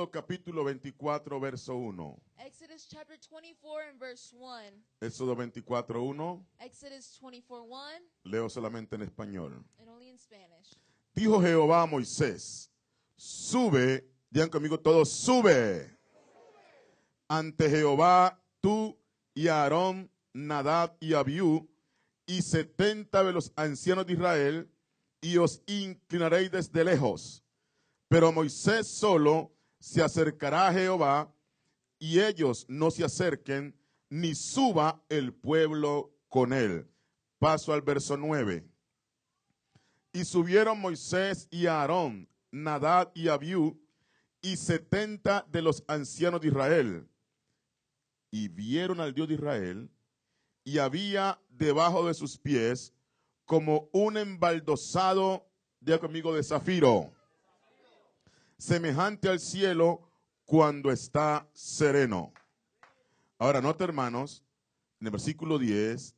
Éxodo capítulo 24, verso 1. Exodus chapter 24 and verse 1. Éxodo 24, 1. Exodus 24 1 Leo solamente en español. and only in Spanish. Dijo Jehová a Moisés, sube, digan conmigo todos, sube ante Jehová tú y Aarón, Nadab y Abiú y setenta de los ancianos de Israel y os inclinaréis desde lejos. Pero Moisés solo se acercará a Jehová y ellos no se acerquen, ni suba el pueblo con él. Paso al verso 9. Y subieron Moisés y Aarón, Nadab y Abiú, y setenta de los ancianos de Israel. Y vieron al Dios de Israel, y había debajo de sus pies como un embaldosado, diga conmigo, de zafiro, semejante al cielo cuando está sereno. Ahora, nota hermanos, en el versículo 10,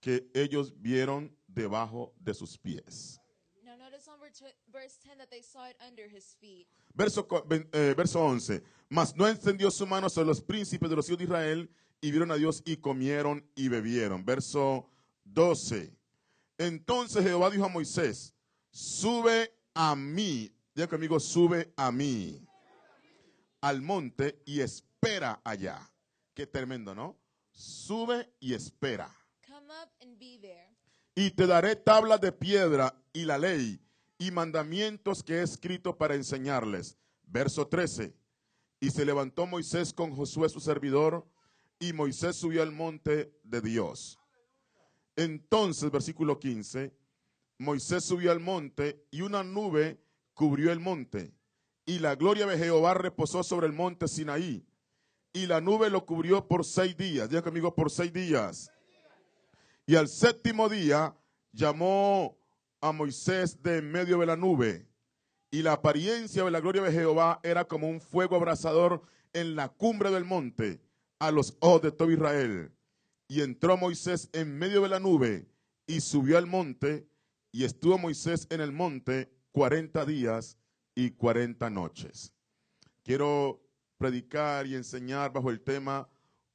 que ellos vieron debajo de sus pies. Now notice on ver- verse 10 that they saw it under his feet. Verso, co- ven- eh, verso 11. Mas no extendió su mano sobre los príncipes de los hijos de Israel y vieron a Dios y comieron y bebieron. Verso 12. Entonces Jehová dijo a Moisés, sube a mí. Diga conmigo, sube a mí. Al monte y espera allá. Qué tremendo, ¿no? Sube y espera. Come up and be there. Y te daré tablas de piedra y la ley y mandamientos que he escrito para enseñarles. Verso 13. Y se levantó Moisés con Josué su servidor y Moisés subió al monte de Dios. Entonces, versículo 15, Moisés subió al monte y una nube cubrió el monte y la gloria de Jehová reposó sobre el monte Sinaí y la nube lo cubrió por seis días. Diga conmigo, por seis días. Y al séptimo día llamó a Moisés de en medio de la nube. Y la apariencia de la gloria de Jehová era como un fuego abrasador en la cumbre del monte a los ojos de todo Israel. Y entró Moisés en medio de la nube y subió al monte. Y estuvo Moisés en el monte cuarenta días y cuarenta noches. Quiero predicar y enseñar bajo el tema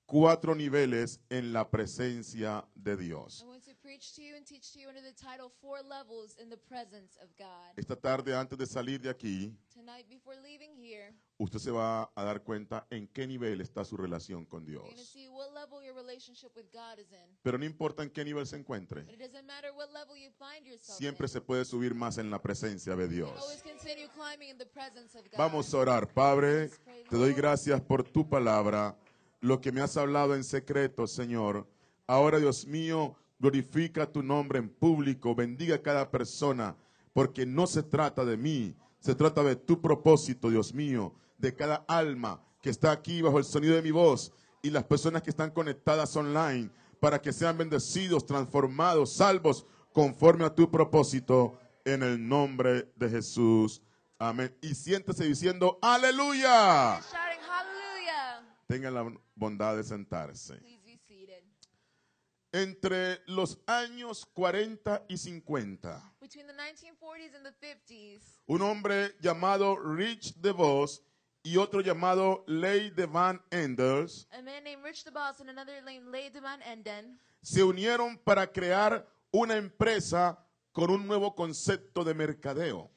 cuatro niveles en la presencia de Dios. I want to preach to you and teach to you under the title Four Levels in the Presence of God. Esta tarde, antes de salir de aquí, Tonight, before leaving here, usted se va a dar cuenta en qué nivel está su relación con you're going to Dios. see what level your relationship with God is in. Pero no importa en qué nivel se encuentre, But it doesn't matter what level you find yourself siempre in. se puede subir más en la presencia de You can always Dios. continue climbing in the presence of God. Vamos a orar. Padre, te doy gracias por tu palabra, lo que me has hablado en secreto, Señor. Ahora, Dios mío, glorifica tu nombre en público, bendiga a cada persona, porque no se trata de mí, se trata de tu propósito, Dios mío, de cada alma que está aquí bajo el sonido de mi voz y las personas que están conectadas online, para que sean bendecidos, transformados, salvos, conforme a tu propósito, en el nombre de Jesús. Amén. Y siéntese diciendo, aleluya. Tengan la bondad de sentarse. Entre los años 40 y 50, Between the 1940s and the 50s, un hombre llamado Rich DeVos y otro llamado Ley de Van Enders se unieron para crear una empresa con un nuevo concepto de mercadeo.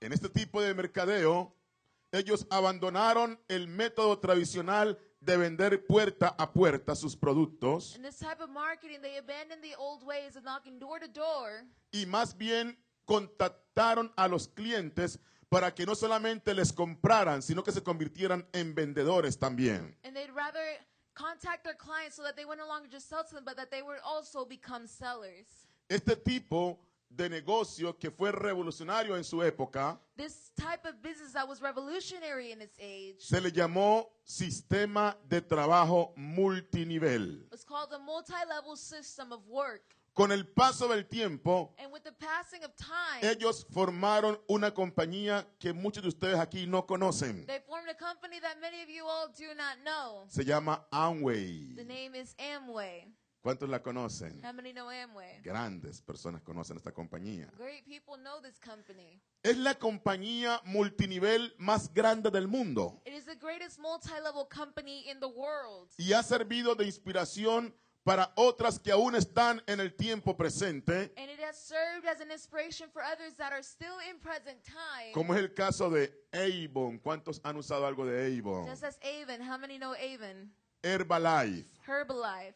En este tipo de mercadeo, ellos abandonaron el método tradicional de vender puerta a puerta sus productos door door y más bien contactaron a los clientes para que no solamente les compraran, sino que se convirtieran en vendedores también. and they'd rather contact their clients so that they would no longer just sell to them, but that they would also become sellers. Este tipo de negocio que fue revolucionario en su época This type of business that was revolutionary in its age se le llamó sistema de trabajo multinivel. was called a multi-level system of work. Con el paso del tiempo, And with the passing of time, ellos formaron una compañía que muchos de ustedes aquí no conocen. they formed a company that many of you all do not know. Se llama The name is Amway. ¿Cuántos la conocen? How many know Amway? Grandes personas conocen esta compañía. Great people know this company. Es la compañía multinivel más grande del mundo It is the greatest multi-level company in the world. y ha servido de inspiración para otras que aún están en el tiempo presente, And it has served as an inspiration for others that are still in present time. como es el caso de Avon. ¿Cuántos han usado algo de Avon? Just as Avon. How many know Avon? Herbalife. Herbalife.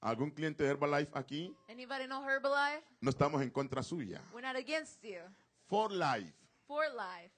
¿Algún cliente de Herbalife aquí? Anybody know Herbalife? No estamos en contra suya. We're not against you. For Life, For life,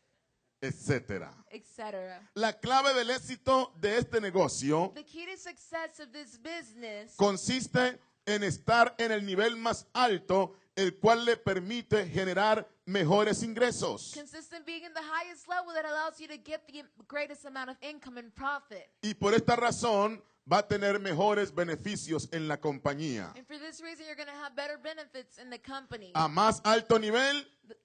etcétera. etc. La clave del éxito de este negocio The key to success of this business consiste en estar en el nivel más alto, el cual le permite generar mejores ingresos. consists in being in the highest level that allows you to get the greatest amount of income and profit. Y por esta razón va a tener mejores beneficios en la compañía. And for this reason, you're going to have better benefits in the company. A más alto nivel,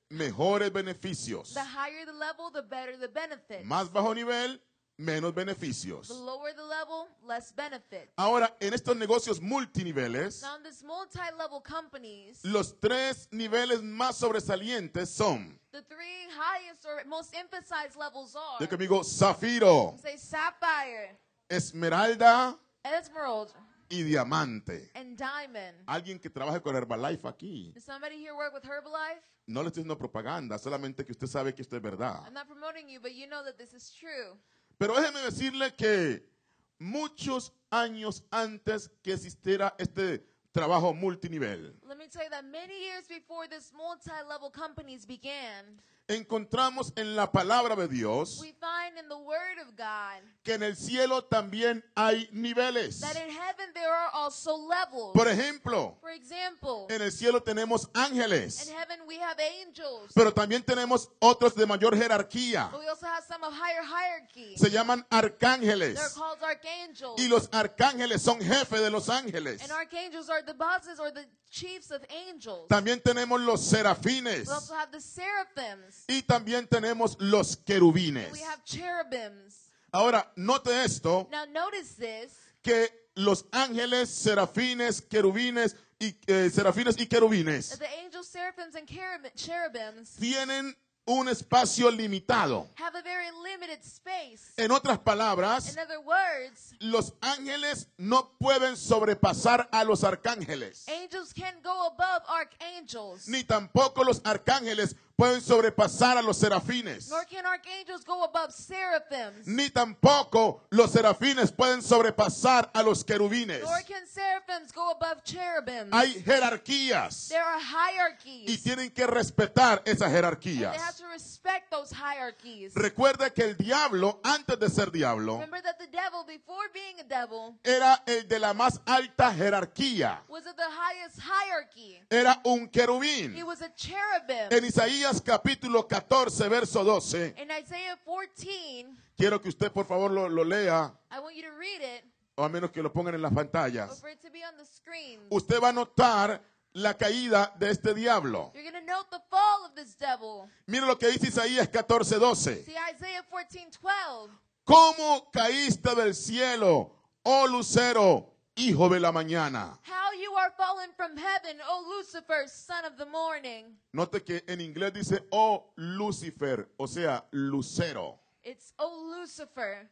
mejores beneficios. The higher the level, the better the benefits. Más bajo nivel, menos beneficios. The lower the level, less benefits. Ahora, en estos negocios multiniveles, Now, in this multi-level companies, los tres niveles más sobresalientes son, the three highest or most emphasized levels are, de conmigo, zafiro, say, sapphire, esmeralda emerald, y diamante. and diamond. Alguien que trabaje con Herbalife aquí. Does somebody here work with Herbalife? No le estoy haciendo propaganda, solamente que usted sabe que esto es verdad. I'm not promoting you, but you know that this is true. Pero déjeme decirle que muchos años antes que existiera este trabajo multinivel, Let me tell you that many years before this multi-level companies began, encontramos en la palabra de Dios we find in the Word of God que en el cielo también hay niveles. that in heaven there are also levels. Por ejemplo, For example, en el cielo tenemos in ángeles, heaven we have angels, pero también tenemos otros de mayor jerarquía. but we also have some of higher hierarchy. Se llaman They're arcángeles. called archangels. Y los arcángeles son jefes de los ángeles. And archangels are the bosses or the chiefs of angels. También tenemos los serafines. We also have the seraphims. Y también tenemos los querubines. We have cherubims. Ahora, note esto, Now notice this. que los ángeles, serafines, querubines y eh, serafines y querubines The angels, seraphims, and cherub- cherubims tienen un espacio limitado. have a very limited space. En otras palabras, In other words, los ángeles no pueden sobrepasar a los arcángeles, angels can't go above archangels, ni tampoco los arcángeles pueden sobrepasar a los serafines, nor can archangels go above seraphims, ni tampoco los serafines pueden sobrepasar a los querubines. nor can seraphims go above cherubims. Hay jerarquías There are y hierarchies. tienen que respetar esas They have jerarquías. to respect those hierarchies. Recuerda que el diablo, antes de ser diablo, Remember that the devil, before being a devil, era el de la más alta jerarquía. was of the highest hierarchy. Era un He querubín. was a cherubim. En Isaías capítulo 14, verso 12, In Isaiah 14, quiero que usted por favor lo, lo lea, I want you to read it, o a menos que lo pongan en las pantallas. for it to be on the screen. Usted va a notar la caída de este diablo. You're going to note the fall of this devil. Mire lo que dice Isaías 14, 12. See Isaiah 14, 12. ¿Cómo caíste del cielo, oh lucero, hijo de la mañana? How you are fallen from heaven, O Lucifer, son of the morning. Note que en inglés dice, oh Lucifer, o sea, lucero. It's, O Lucifer.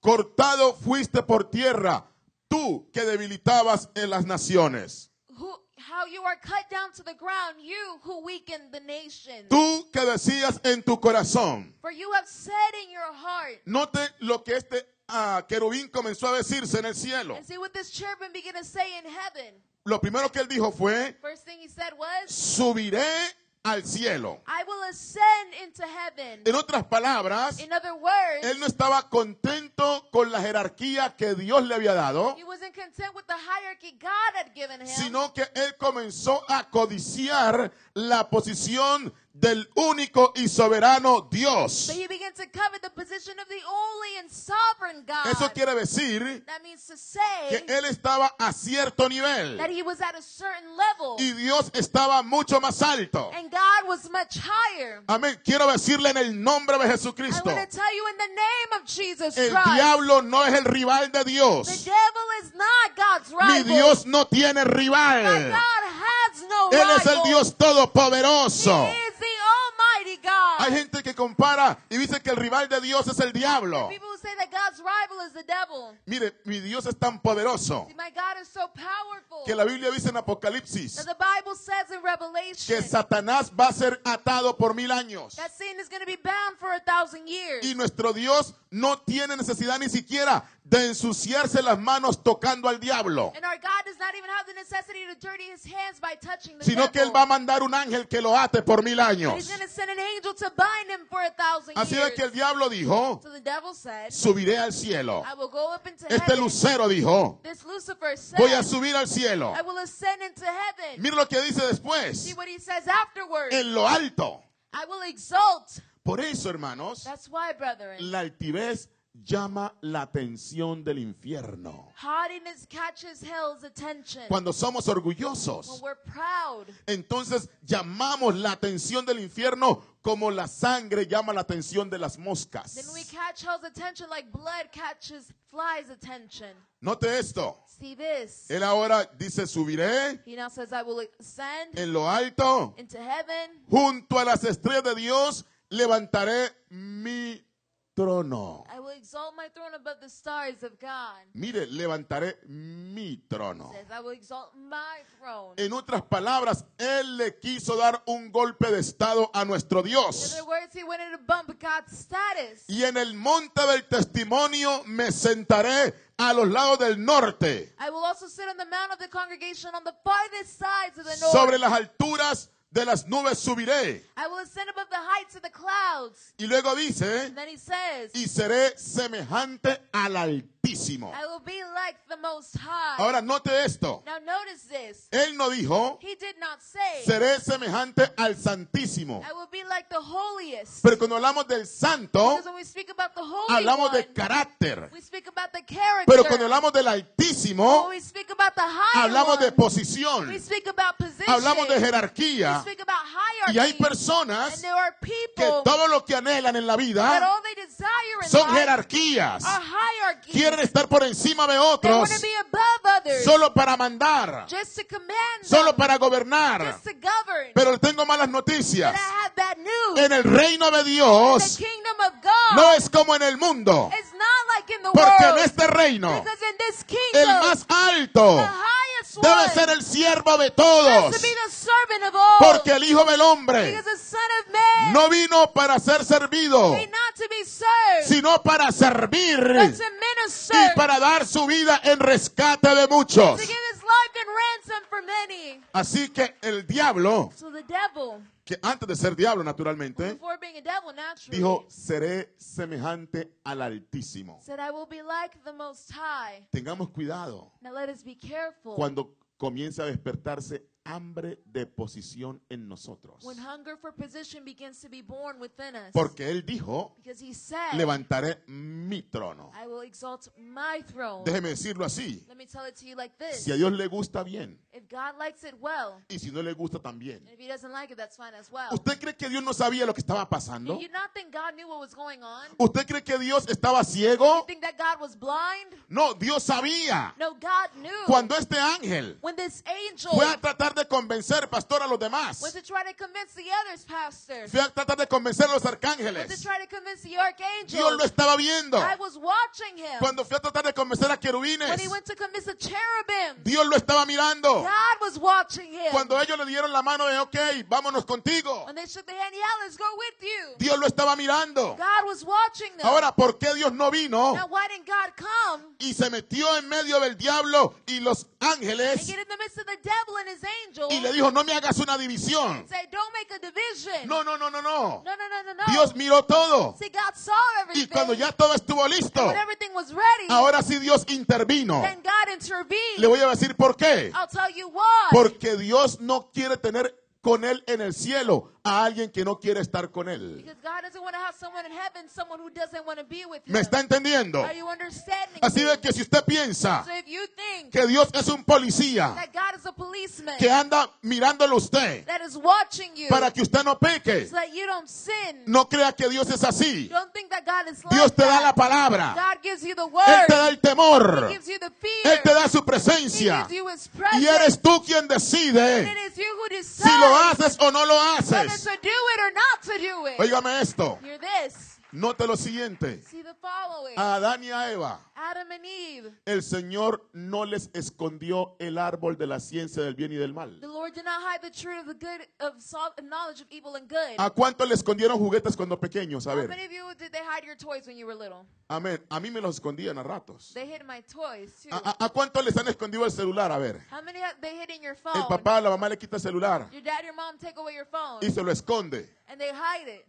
Cortado fuiste por tierra, tú que debilitabas en las naciones. Who, how you are cut down to the ground, you who weakened the nations. Tú que decías en tu corazón. For you have said in your heart. Note lo que este ah, querubín comenzó a decirse en el cielo. And see what this cherubim began to say in heaven. Lo primero que él dijo fue, First thing he said was, subiré al cielo. I will ascend into heaven. En otras palabras, In other words, él no estaba contento con la jerarquía que Dios le había dado, he wasn't content with the hierarchy God had given him, sino que él comenzó a codiciar la posición del único y soberano Dios. but he began to covet the position of the only and sovereign God. Eso quiere decir que él estaba a cierto nivel y Dios estaba mucho más alto. Amén. Quiero decirle en el nombre de Jesucristo, want to tell you in the name of Jesus el diablo no es el rival de the Dios. devil is not God's Mi. Dios no tiene rival. Él es el. Dios todopoderoso. He is the Almighty God. Hay gente que compara y dice que el rival de Dios es el diablo. People say that God's rival is the devil. Mire, mi Dios es tan poderoso See, my God is so powerful que la Biblia dice en Apocalipsis that the Bible says in que Revelation Satanás va a ser atado por mil años. that Satan is going to be bound for a thousand years. Y nuestro Dios no tiene necesidad ni siquiera de ensuciarse las manos tocando al diablo, And our God does not even have the necessity to dirty his hands by touching the sino que Él va a mandar un ángel que lo ate por mil But he's años. going to send an angel to bind him for a thousand Así years. es que el diablo dijo, So the devil said, subiré al cielo. I will go up into Este lucero dijo, This Lucifer said, voy a subir al cielo. I will ascend into heaven. Mira lo que dice después, See what he says afterwards. en lo alto. I will exalt. Por eso, hermanos, That's why, brethren, la altivez llama la atención del infierno. Cuando somos orgullosos, we're proud, entonces llamamos la atención del infierno como la sangre llama la atención de las then moscas. we catch hell's attention like blood catches flies' attention. Note esto. See this. Él ahora dice, subiré He now says, I will ascend en lo alto, into heaven. junto a las estrellas de Dios, levantaré mi trono. I will exalt my throne above the stars of God. Mire, levantaré mi trono. says, I will exalt my throne. En otras palabras, Él le quiso dar un golpe de estado a nuestro In Dios. other words, he wanted to bump God's status. Y en el monte del testimonio me sentaré a los lados del norte, I will also sit on the mount of the congregation on the farthest sides of the north. sobre las alturas de las nubes subiré. I will ascend above the heights of the clouds. Y luego dice, And then he says, y seré semejante al Altísimo. I will be like the Most High. Ahora note esto. now notice this. Él no dijo, He did not say, seré semejante al Santísimo. I will be like the holiest. Pero cuando hablamos del santo, when we speak about the Holy hablamos One, de carácter. we speak about the character. Pero cuando hablamos del Altísimo, when we speak about the high hablamos de posición. we speak about position. Hablamos de we jerarquía. Y hay personas que todo lo que anhelan en la vida son jerarquías. Quieren estar por encima de otros solo para mandar, just to command solo para gobernar. just to govern. Pero tengo malas noticias. En el reino de the Dios kingdom of God no es como en el mundo. is not like in the Porque en world. este reino, el más alto debe ser el siervo de todos. Porque el Hijo del Hombre no vino para ser servido, sino para servir y para dar su vida en rescate de muchos. Así que el diablo, que antes de ser diablo naturalmente, before being a devil naturally, dijo, seré semejante al Altísimo. said, I will be like the Most High. Tengamos cuidado Now let us be careful. cuando comienza a despertarse hambre de posición en nosotros. when hunger for position begins to be born within us. Porque él dijo, levantaré mi trono. I will exalt my throne. Déjeme decirlo así. Let me tell it to you like this. Si a Dios le gusta bien if God likes it well, y si no le gusta también. and if he doesn't like it, that's fine as well. ¿Usted cree que Dios no sabía lo que estaba pasando? ¿Usted cree que Dios estaba ciego? think that God was blind? No, Dios sabía. No, God knew. Cuando este ángel when this angel fue a tratar de convencer, pastor, a los demás, to try to convince the others, pastor, fue a tratar de convencer a los went to arcángeles, try to convince the Dios lo estaba viendo. I was watching him. Cuando fue a tratar de convencer a When he querubines, went to convince a cherubim. Dios lo estaba mirando. God was watching him. Cuando ellos le dieron la mano de, ok, vámonos contigo. when they shook the hand, yeah, let's go with you. Dios lo estaba mirando. God was watching them. Ahora, ¿por qué Dios no vino now, why didn't God come y se metió en medio del diablo y los and ángeles get in the midst of the devil and his angels y le dijo, no me hagas una división? and say, don't make a division? No, no, no, no, no. no, no, no, no. no. Dios miró todo. See, God saw everything. Y cuando ya todo estuvo listo, and when everything was ready, ahora sí Dios intervino. then God intervened. Le voy a decir por qué. I'll tell you why. Porque Dios no quiere tener con él en el cielo a alguien que no quiere estar con él. because God doesn't want to have someone in heaven, someone who doesn't want to be with ¿Me está entendiendo? Así de que si usted piensa que Dios es un policía que anda mirándolo a usted that is watching you para que usted no peque, no crea que Dios es así. don't think that God is like Dios te da la palabra. God gives you the Él te da el temor. Él te da su presencia. Y eres tú quien decide si lo haces o no lo whether haces. to do it or not to do it. Óigame esto. Hear this. Note lo siguiente. See the following. A Adán y a Eva, Adam and Eve. el Señor no les escondió el árbol de la ciencia del bien y del mal. ¿A cuánto le escondieron juguetes cuando pequeños? A ver. Amén. A mí me los escondían a ratos. They hid my toys too. ¿A, a- a cuánto les han escondido el celular? A ver. How many have they hid in your phone? El papá, la mamá le quita el celular Your dad, your mom take away your phone y se lo esconde. and they hide it.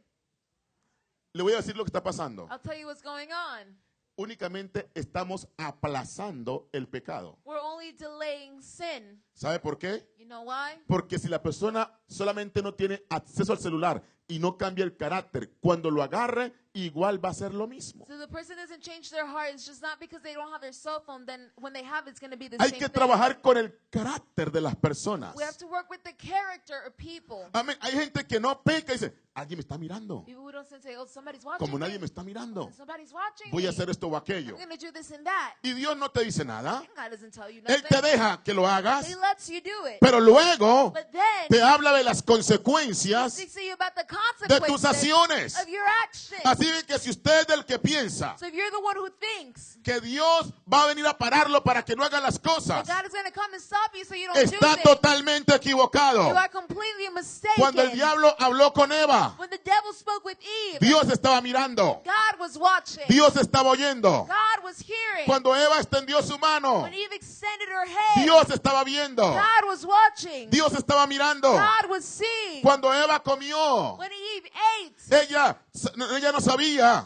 Le voy a decir lo que está pasando. I'll tell you what's going on. Únicamente estamos aplazando el pecado. We're only delaying sin. ¿Sabe por qué? You know why? Porque si la persona solamente no tiene acceso al celular y no cambia el carácter, cuando lo agarre, igual va a ser lo mismo. So the person doesn't change their heart. It's just not because they don't have their cell phone. Then when they have, it, it's going to be the Hay same que trabajar con el carácter de las personas. We have to work with the character of people. Amén. Hay gente que no peca y dice, alguien me está mirando. "Oh, Como nadie me. está mirando, voy a hacer esto o aquello. I'm going to do this and that." Y Dios no te dice nada. And God doesn't tell you Él te deja que lo hagas, He lets you do it. pero luego But then te habla de las consecuencias de tus acciones. of Así que si usted es del que piensa So if you're the one who thinks que Dios va a venir a pararlo para que no haga las cosas, God is going to come and stop you so you don't está totalmente equivocado. you are completely mistaken. Cuando el diablo habló con Eva, when the devil spoke with Eve, Dios estaba mirando, God was watching. Dios estaba oyendo. God was hearing. Cuando Eva extendió su mano, when Eve extended her hand, Dios estaba viendo, God was watching. Dios estaba mirando. God was seeing. Cuando Eva comió, when Eve ate, ella, ella no sabía,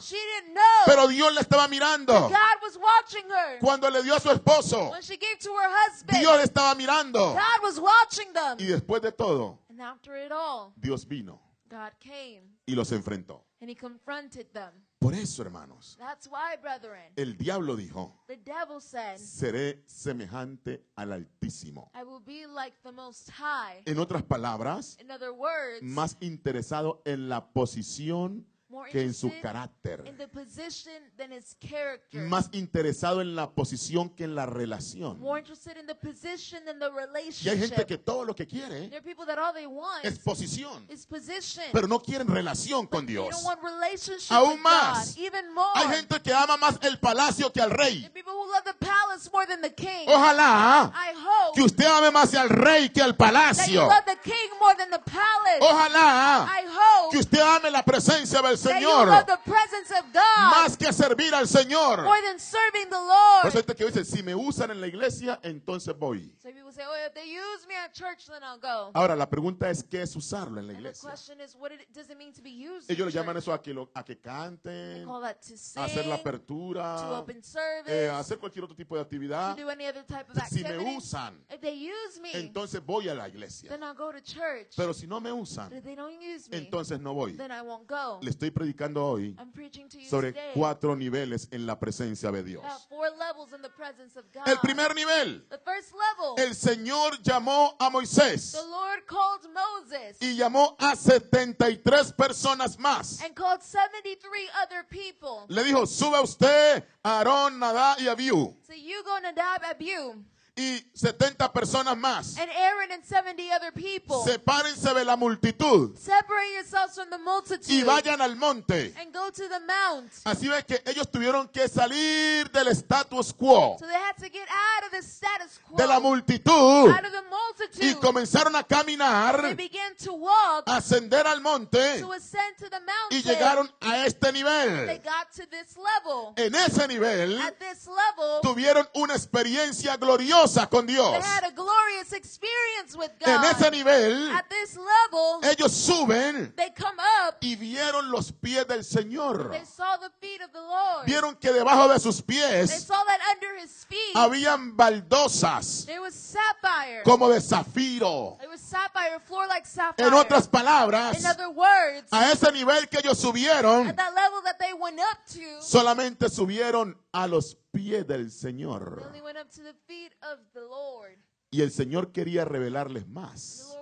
she didn't know. pero Dios le estaba mirando. God was watching her. Cuando le dio a su esposo, when she gave to her husband, Dios le estaba mirando. God was watching them. Y después de todo, and after it all, Dios vino God came y los enfrentó. and he confronted them. Por eso, hermanos, That's why, brethren, el diablo dijo, the devil said, seré semejante al Altísimo. I will be like the Most High. En otras palabras, In other words, más interesado en la posición que en su carácter. in the position than his character. Más interesado en la posición que en la relación. Y hay relationship. gente que todo lo que quiere es posición, pero no quieren relación con Dios. Aún más. Hay gente que ama más el palacio que al rey. Ojalá que usted ame más al rey que al palacio. Ojalá que usted ame la presencia del Señor más que servir al Señor. Por eso gente que dice, si me usan en la iglesia, entonces voy. Oh. Ahora, la pregunta es, ¿qué es usarlo en la iglesia? Ellos le llaman eso a que, lo- a que canten, a hacer la apertura, eh, a hacer cualquier otro tipo de actividad. Si me usan, entonces voy a la iglesia. Pero si no me usan, entonces no voy. Le estoy predicando hoy sobre cuatro niveles en la presencia de Dios. El primer nivel, the first level, el Señor llamó a Moisés the Lord called Moses y llamó a 73 personas más. and called 73 other people. Le dijo, suba usted, Aarón, Nadá y Abiú. Y 70 personas más. and Aaron and 70 other people. Sepárense de la multitud Separate yourselves from the y multitude vayan al monte. and go to the mount. Así ve que ellos tuvieron que salir del status quo. So they had to get out of the status quo, de la multitud out of the multitude, y comenzaron a they caminar, began to walk, ascender al monte to ascend to the mountain. y llegaron a este They nivel. got to this level. En ese nivel At this level, tuvieron una experiencia gloriosa con Dios. they had a glorious experience with En ese God. nivel At this level, ellos suben they come up, y vieron los pies del Señor. they saw the feet of the Lord. Vieron que debajo de sus They pies saw that under his feet, habían baldosas there was sapphire. como de zafiro. It was sapphire, floor like sapphire. En otras palabras, In other words, a ese nivel que ellos subieron, at that level that they went up to, solamente subieron a los pies del Señor. Y el Señor quería revelarles más.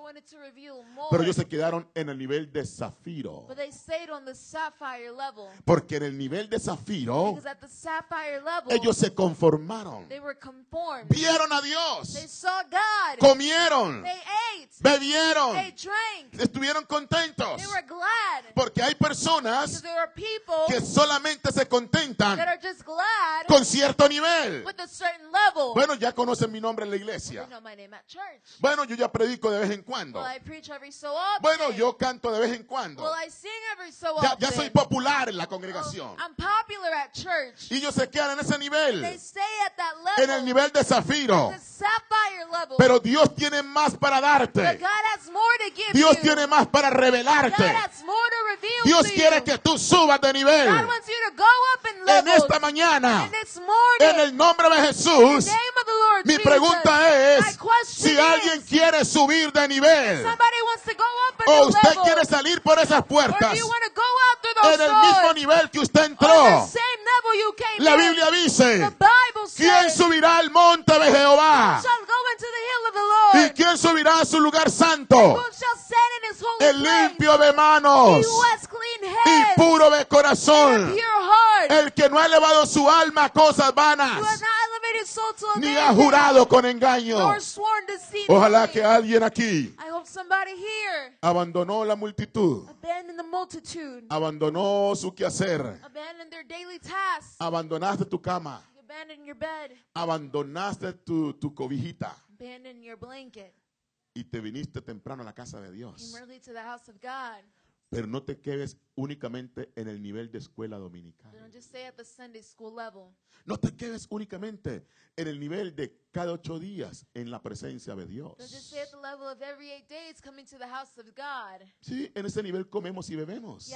Pero ellos se quedaron en el nivel de zafiro. But they stayed on the sapphire level. Porque en el nivel de zafiro, Because at the sapphire level, ellos se conformaron. they were conformed. Vieron a They Dios. saw God. Comieron. They ate. Bebieron. They drank. Estuvieron contentos. They were glad. Porque hay personas there are people que solamente se contentan that are just glad con cierto nivel. with a certain level. Bueno, ya conocen mi nombre en la iglesia. know my name at church. Bueno, yo ya predico de vez en cuando. Well, I preach every so often. Bueno, yo canto de vez en cuando. Well, I sing every so Ya, often. ya soy popular en la congregación. I'm popular at church. Y ellos se quedan en ese They nivel, stay at that level. en el nivel de zafiro. The sapphire level. Pero Dios tiene más para But darte. God has more to give Dios you. tiene más para God revelarte. has more to reveal Dios to quiere you. que tú subas de nivel. God wants you to go up in En esta mañana, And this morning, en el nombre de in Jesús, the name of the Lord mi Jesus, pregunta es si alguien quiere subir de nivel somebody wants to go up in o usted quiere salir por esas puertas en el mismo nivel que usted entró. La. Biblia dice, ¿quién subirá al monte de Jehová? ¿Y quién subirá a su lugar santo? El limpio de manos y puro de corazón. El que no ha elevado su alma a cosas vanas, ni ha jurado con engaño. Ojalá que alguien aquí I hope somebody here abandonó la multitud, abandoned the multitude, abandonó su quehacer, abandoned their daily tasks, abandonaste tu cama, abandoned your bed, abandonaste tu, tu cobijita. Abandoned your blanket, y te viniste temprano a la casa de came Dios. early to the house of God. Pero no te quedes únicamente en el nivel de escuela dominical. Don't just stay at the Sunday school level. No te quedes únicamente en el nivel de cada ocho días en la presencia de Dios. Sí, en ese nivel comemos y bebemos.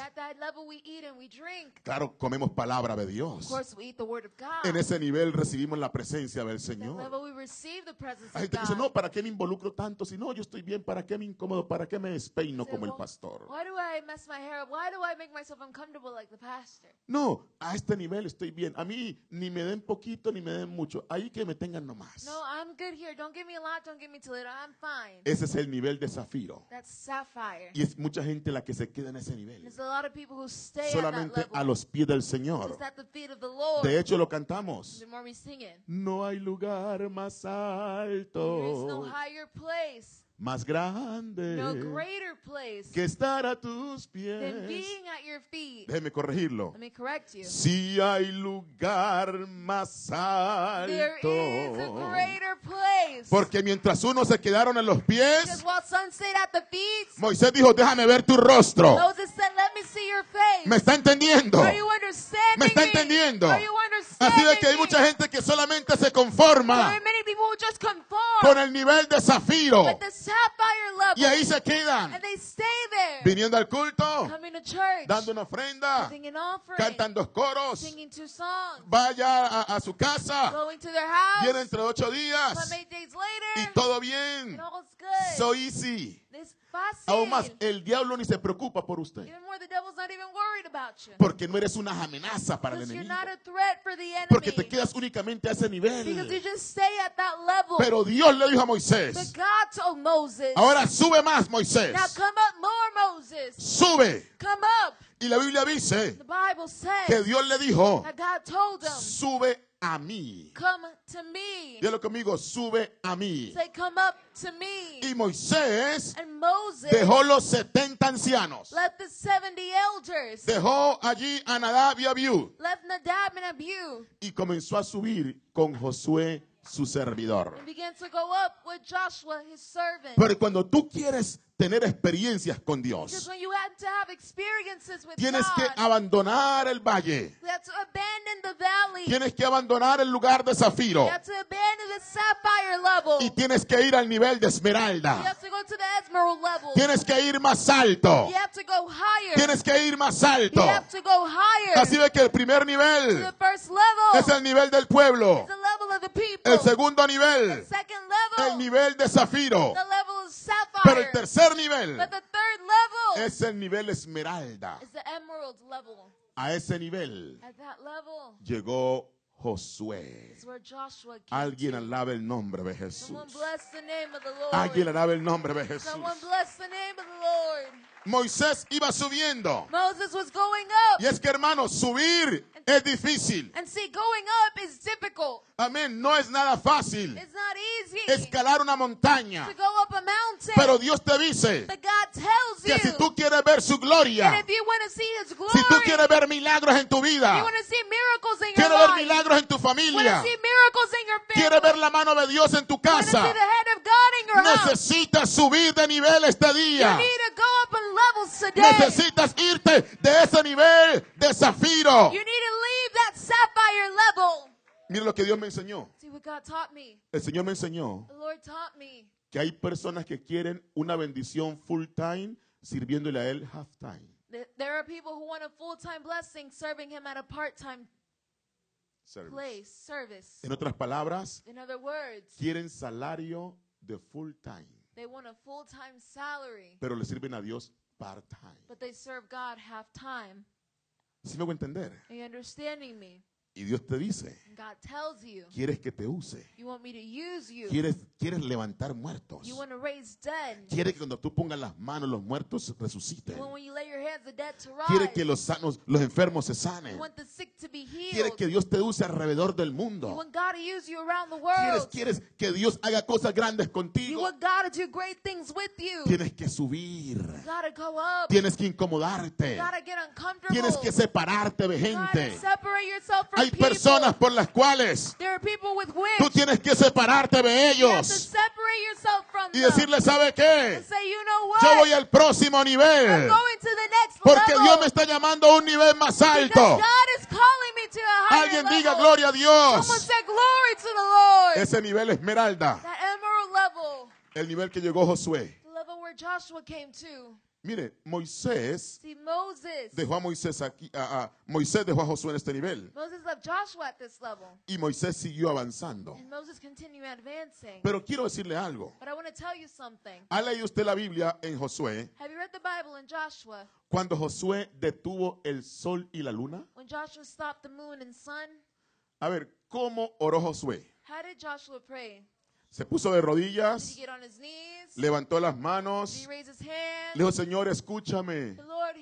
Claro, comemos palabra de Of Dios. course, we eat the word of God. En ese nivel recibimos la presencia del Señor. Hay gente que dice, no, ¿para qué me involucro tanto? Si no, yo estoy bien, ¿para qué me incomodo? ¿Para qué me despeino como el "Well, pastor? Why do I I make myself uncomfortable like the pastor? No, a este nivel estoy bien. A mí ni me den poquito ni me den mucho. Ahí que me tengan nomás. No, I'm good here. Don't give me a lot. Don't give me too little. I'm fine. Ese es el nivel de zafiro. That's sapphire. Y es mucha gente la que se queda en ese nivel. There's a lot of people who stay at Solamente that a level. los pies del Señor. Just at the feet of the Lord. De hecho, lo cantamos. the more we sing it, No hay lugar más there is no alto, higher place, más grande no greater place que estar a tus than pies. being at your feet. Déjeme corregirlo. Let me correct you. Si hay lugar más There is a alto. greater place. Porque mientras unos se quedaron en los pies, Because while some stayed at the feet, Moisés dijo, déjame ver tu rostro. Moses said, Let me see your face. ¿Me está entendiendo? Are you understanding ¿Me está me? entendiendo? Are you Así de understanding que hay mucha gente que solamente se conforma con el nivel de zafiro y ahí se quedan And they stay there. viniendo al culto, Coming to church. dando una ofrenda, Singing offering. cantan dos coros, Singing two songs. vaya a, a su casa, Going to their house. viene entre ocho días Come eight days later. y todo bien, so easy. This fácil. Aún más, el diablo ni se preocupa por usted, Even more, the devil's not even worried about you. porque no eres una amenaza para el enemigo, not a threat for the enemy. porque te quedas únicamente a ese Because you nivel. just stay at that level. Pero Dios le dijo a but Moisés, God told Moses, ahora sube más Moisés, now come up more, Moses. sube. Come up. Y la Biblia dice The Bible says que Dios le dijo, that God told him, sube a mí. come to me. Dígalo conmigo, sube a mí. Say, come up to me. Y Moisés And Moses dejó los 70 ancianos. left the 70 elders, Dejó allí a Nadab y Abiú left Nadab and Abihu, y comenzó a subir con Josué su servidor. and began to go up with Joshua, his servant. Pero cuando tú quieres tener experiencias con Dios, when you had to have experiences with tienes que God, abandonar el valle. Tienes que abandonar el lugar de zafiro. Y tienes que ir al nivel de esmeralda. Tienes que ir más alto. Tienes que ir más alto. Así ve que el primer nivel es el nivel del pueblo. El segundo nivel, el nivel de zafiro. Pero el tercer nivel but the third level es el nivel esmeralda. is the emerald level. A ese nivel At that level llegó Josué. Alguien to. alabe el nombre de Jesús. Someone bless the name of the Lord. Alguien alabe el nombre de Jesús. Moisés iba subiendo. Moses was going up. Y es que hermanos, subir es difícil. And see, going up is difficult. Amén. No es nada fácil It's not easy escalar una montaña. to go up a mountain. Pero Dios te dice but God tells que you si tú quieres ver su gloria, if you want to see His glory, si tú quieres ver milagros en tu you vida, see your quieres ver life, milagros en tu familia, see miracles in your family, quieres ver la mano de Dios en tu casa, necesitas subir de nivel este you día. need to go up levels today. Necesitas irte de ese nivel de zafiro. You need to leave that sapphire level. Mira lo que Dios me enseñó. See what God taught me. El Señor me enseñó The Lord taught me que hay personas que quieren una bendición full time sirviéndole a Él half time. there are people who want a full-time blessing serving Him at a part-time service. place, service. En otras palabras, In other words, quieren salario de full time, they want a full-time salary, pero le sirven a Dios part time. but they serve God half-time. ¿Sí me voy a entender? Are you understanding me? Y Dios te dice, And God tells you, ¿quieres que te use? you want me to use you. ¿Quieres, quieres levantar muertos? You want to raise dead. ¿Quieres que cuando tú pongas las manos los muertos resuciten? You want when you lay your hands, the dead to ¿Quieres que los sanos, los enfermos se sanen? ¿Quieres que Dios te use alrededor del mundo? want God to use you around the ¿Quieres, world. quieres que Dios haga cosas grandes You contigo? want God to do great things with you. Tienes que subir. You gotta go up. Tienes que incomodarte. Tienes que separarte de gente. Hay people. personas por las cuales There are people with tú tienes que separarte de you have to ellos separate yourself from y them. decirle, ¿sabe qué? say, you know? Yo voy al próximo I'm nivel porque. Dios me está llamando a un nivel más alto. God is calling me to a higher Alguien level. diga gloria a Dios. say glory to the Lord. Ese nivel esmeralda, that emerald level. el nivel que llegó Josué. The level where Joshua came to. Mire, Moisés See, Moses. dejó a Moisés aquí, a- a- Moisés dejó a Josué en este nivel Moses left Joshua at this level. y Moisés siguió avanzando. And Moses continued advancing. Pero quiero decirle algo. but I want to tell you something. ¿Ha leído usted la Biblia en Josué? Have you read the Bible in Joshua? Cuando Josué detuvo el sol y la luna. When Joshua stopped the moon and sun? A ver, ¿cómo oró Josué? How did Joshua pray? Se puso de rodillas, knees? levantó las manos, he raise his hand? le dijo, Señor, escúchame, Lord,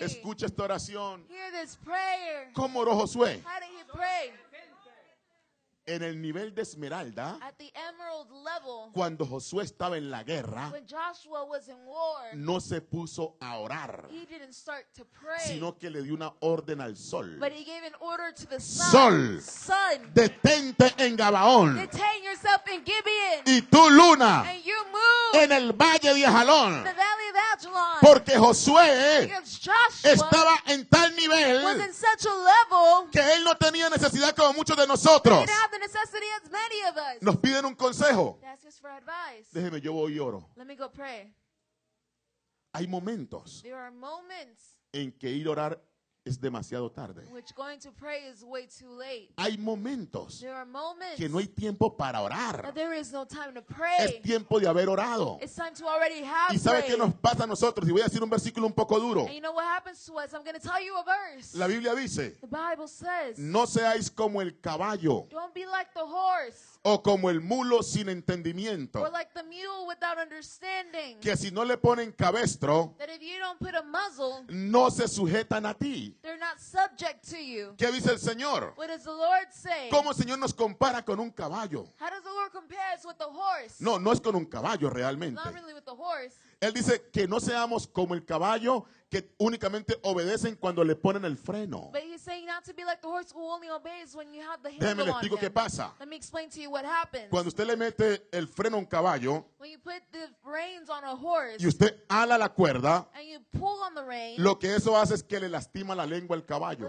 escucha esta oración. Hear this prayer. ¿Cómo oró Josué? How did he pray? En el nivel de esmeralda, level, cuando Josué estaba en la guerra, when Joshua was in war, no se puso a orar, he didn't start to pray. sino que le dio una orden al sol. But he gave an order to the sun. Sol. Sun. Detente en Gabaón y tú luna move en el valle de Ajalón. Porque Josué estaba en tal nivel level que él no tenía necesidad como muchos de nosotros. Didn't have the necessity as many of us. Nos piden un consejo. They ask us for advice. Déjeme, yo voy y oro. Let me go pray. Hay momentos There are moments en que ir a orar es demasiado tarde. in which going to pray is way too late. Hay momentos There are moments que no hay tiempo para orar. there is no time to Es tiempo de haber orado. It's time to already have ¿Y sabe qué nos pasa a nosotros? Y voy a decir un versículo un poco duro. You know. La Biblia dice, The Bible says, no seáis como el caballo don't be like the horse o como el mulo sin entendimiento, or like the mule without understanding. que si no le ponen cabestro, That if you don't put a muzzle, no se sujetan a ti. they're not subject to you. ¿Qué dice el Señor? What does the Lord say? ¿Cómo el Señor nos compara con un caballo? How does the Lord compare us with the horse? No, no es con un caballo realmente. Not really with the horse. Él dice que no seamos como el caballo que únicamente obedecen cuando le ponen el freno. Like Déjeme le explico qué pasa. Let me explain to you what happens. Cuando usted le mete el freno a un caballo horse y usted ala la cuerda, and you pull on the rein, lo que eso hace es que le lastima la lengua al caballo.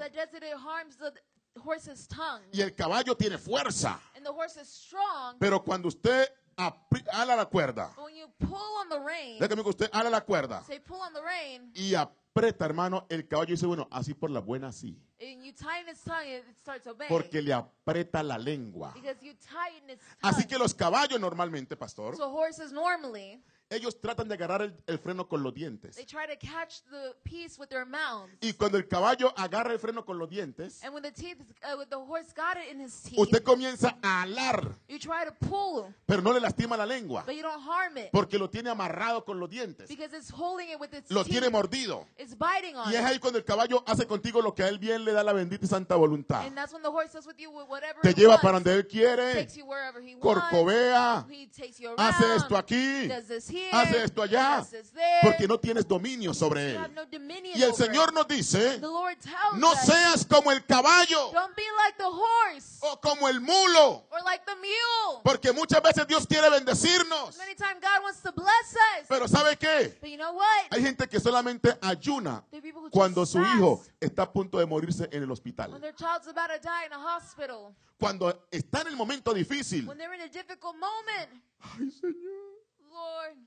Y el caballo tiene fuerza. And the horse is strong, Pero cuando usted ala la cuerda, when you pull on the rein, déjame que usted ala la cuerda say pull on the rein, y aprieta, hermano, el caballo dice, bueno, así por la buena sí. and you tighten its tongue, it it starts obeying. Porque le aprieta la lengua. Because you tighten its tongue. Así que los caballos normalmente, pastor, So horses normally, ellos tratan de agarrar el, el freno con los dientes. they try to catch the piece with their mouths. Y cuando el caballo agarra el freno con los dientes, And when the teeth, uh, when the horse got it in his teeth, usted comienza a alar, you try to pull, pero no le lastima la lengua, but you don't harm it porque lo tiene amarrado con los dientes. because it's holding it with its Lo teeth. tiene mordido. It's biting on Y es it. ahí cuando el caballo hace contigo lo que a él bien le da la bendita y santa voluntad. And that's when the horse does with you whatever Te lleva wants. para donde él quiere, takes you wherever he wants. corcovea, He takes you around. hace esto aquí, does this here, hace esto allá, there. porque no tienes dominio sobre él. no Y el Señor nos dice, no seas como el caballo like horse o como el mulo, like mule. porque muchas veces Dios quiere bendecirnos. Many times God wants to bless us. Pero ¿sabe qué? But you know what? Hay gente que solamente ayuna cuando su hijo está a punto de morirse en el hospital. Cuando está en el momento difícil. When they're in a difficult moment. Ay, Señor. Lord,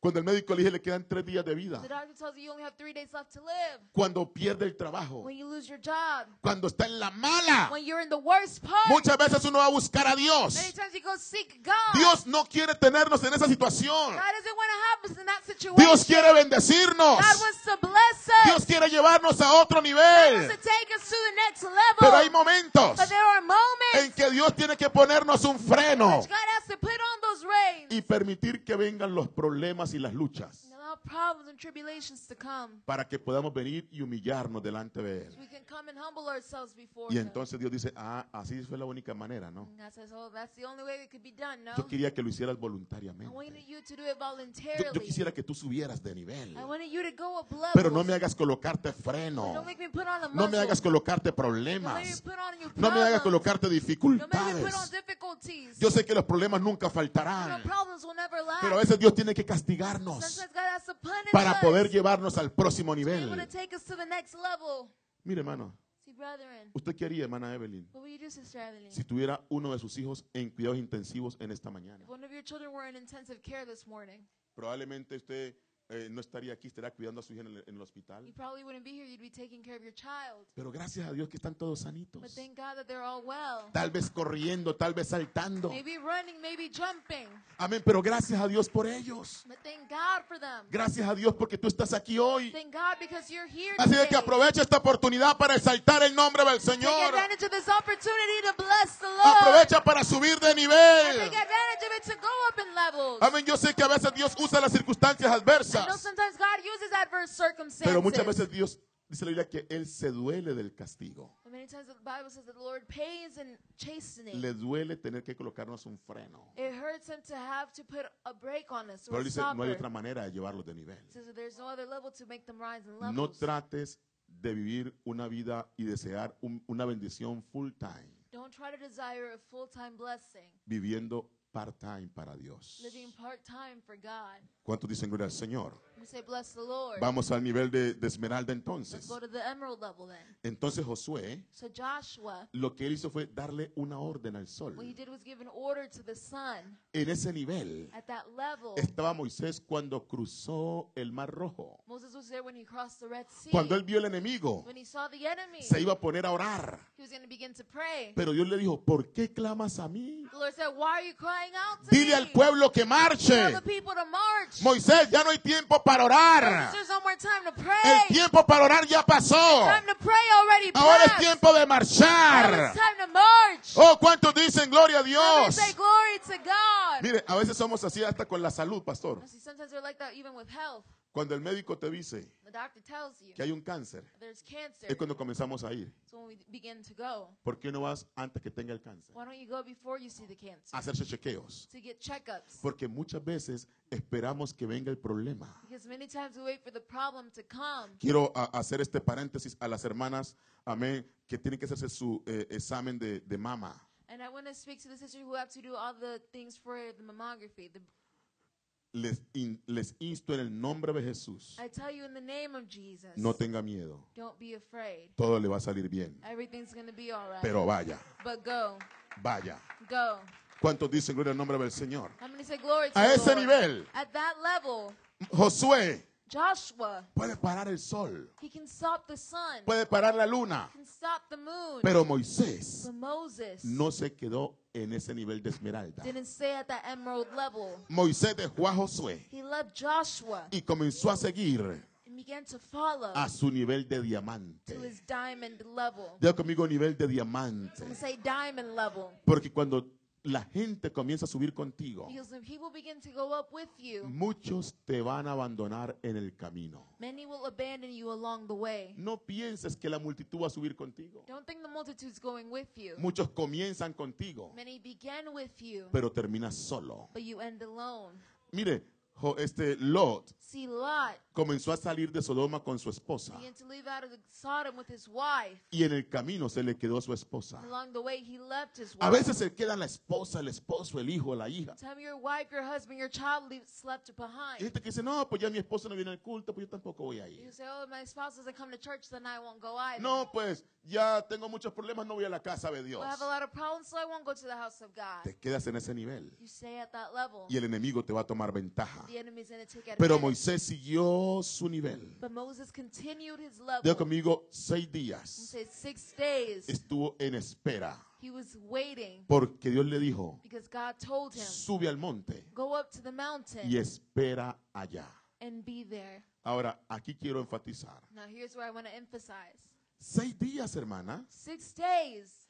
Cuando el médico le dice le quedan tres días de vida. the doctor tells you you only have three days left to live. Cuando pierde el trabajo. When you lose your job. Cuando está en la mala. When you're in the worst part. Muchas veces uno va a buscar a Dios. Many times you go seek God. Dios no quiere tenernos en esa situación. God doesn't want to have us in that situation. Dios quiere bendecirnos. God wants to bless us. Dios quiere llevarnos a otro God nivel. wants to take us to the next level. Pero hay momentos but there are moments en que Dios tiene que ponernos un freno which God has to put on y permitir que vengan los problemas y las luchas problems and tribulations to come. para que podamos venir y humillarnos delante de Él. So we can come and humble ourselves before Y Him. entonces Dios dice, ah, así fue la única manera, ¿no? And God says, oh, that's the only way it could be done, no? Yo quería que lo hicieras I voluntariamente. wanted you to do it Yo, voluntarily. quisiera que tú subieras de nivel. I wanted you to go up. Pero no me hagas colocarte Don't freno. make me put on a No me hagas colocarte Don't make me problemas. put on your No me hagas problems. colocarte Don't make me put on dificultades. difficulties. Yo sé que los problemas nunca faltarán. problems will never last. Pero a veces Dios tiene que castigarnos Sometimes God has to punish para poder llevarnos al próximo nivel. to take us to the next level. Mire, hermano, ¿usted qué haría, hermana Evelyn, si tuviera uno de sus hijos en cuidados intensivos en esta mañana? Probablemente usted eh, no estaría aquí, estaría cuidando a su hija en el, en el hospital. you probably wouldn't be here. You'd be taking care of your child. Pero gracias a Dios que están todos sanitos. But thank God that they're all well. Tal vez corriendo, tal vez saltando. Maybe running, maybe jumping. Amén, pero gracias a Dios por ellos. But thank God for them. Gracias a Dios porque tú estás aquí hoy. Thank God because you're here Así today. que aprovecha esta oportunidad para exaltar el nombre del Take Señor. advantage of this opportunity to bless the Lord. Aprovecha para subir de nivel. take advantage of it to go up in levels. Amén, yo sé que a veces Dios usa las circunstancias adversas. Pero muchas veces Dios dice la Biblia que Él se duele del castigo. But many times the Bible says that the Lord pays in chastening. Le duele tener que colocarnos un freno. It hurts him to have to put a break on us or Pero dice, no hay otra manera de llevarlos de nivel. No trates de vivir una vida y desear un- una bendición full time, Don't try to desire a full-time blessing, viviendo part time para Dios. living part-time for God. ¿Cuántos dicen gloria al Señor? We say, bless the Lord. Vamos al nivel de, de esmeralda entonces. go to the emerald level then. Entonces Josué So Joshua, lo que él hizo fue darle una orden al sol. what he did was give an order to the sun. En ese nivel At that level, estaba Moisés cuando cruzó el mar rojo. Moses was there when he crossed the Red Sea. Cuando él vio el enemigo, when he saw the enemy, se iba a poner a orar. he was going to begin to pray. Pero Dios le dijo, ¿por qué clamas a mí? The Lord said, why are you crying Dile al pueblo que marche. Moisés, ya no hay tiempo para orar. El tiempo para orar ya pasó. Ahora es tiempo de marchar. Oh, ¿cuántos dicen gloria a Dios? Mire, a veces somos así hasta con la salud, pastor. Cuando el médico te dice The doctor tells you que hay un cáncer, es cuando comenzamos a ir. So when we begin to go, ¿Por qué no vas antes que tenga el cáncer? why don't you go before you see the cancer? A hacerse chequeos. To get checkups. Porque muchas veces esperamos que venga el problema. Because many times we wait for the problem to come. Quiero hacer este paréntesis a las hermanas, amén, que tienen que hacerse su eh, examen de, de mama. And I want to speak to the sisters who have to do all the things for the mammography. The, Les, in- les insto en el nombre de Jesús. I tell you in the name of Jesus, No tenga miedo. don't be afraid. Todo le va a salir bien. Everything's to be all right. Pero vaya, but go, vaya. go. ¿Cuántos dicen gloria al nombre del Señor? Say glory to A ese Lord? nivel, At that level, Josué Joshua, puede parar el sol, he can stop the sun, puede parar la luna, can stop the moon. pero Moisés Moses no se quedó en ese nivel de esmeralda. didn't stay at that emerald level. Moisés dejó a Josué He left Joshua y comenzó a seguir and began to follow a su nivel de diamante. to his diamond level. Diga conmigo nivel de diamante. Some say diamond level. Porque cuando la gente comienza a subir contigo, muchos te van a abandonar en el camino. many will abandon you along the way. No pienses que la multitud va a subir contigo. Don't think the multitude's going with you. Muchos comienzan contigo, Many begin with you, pero terminas solo. but you end alone. Mire, jo- este Lot See, Lot comenzó a salir de Sodoma con su esposa began to leave out of Sodom with his wife. y en el camino se le quedó su esposa. Along the way, he left his A wife. veces se quedan la esposa, el esposo, el hijo, la hija. Time your wife, your husband, your child leave, slept Y behind. gente que dice, no, pues ya mi esposo no viene al culto, pues yo tampoco voy a You ir. say, oh, my spouse doesn't come to church, then I won't go either. No, pues ya tengo muchos problemas, no voy a la casa de Dios. Te quedas en ese nivel You stay at that level. y el enemigo te va a tomar ventaja. Pero. Moisés siguió su nivel. But Moses continued his level. Diga conmigo, seis días said six days estuvo en espera he was waiting porque Dios le dijo, because God told him, sube al monte go up to the mountain y espera allá. and be there. Ahora, aquí quiero enfatizar. Now Seis días, hermana, Six days,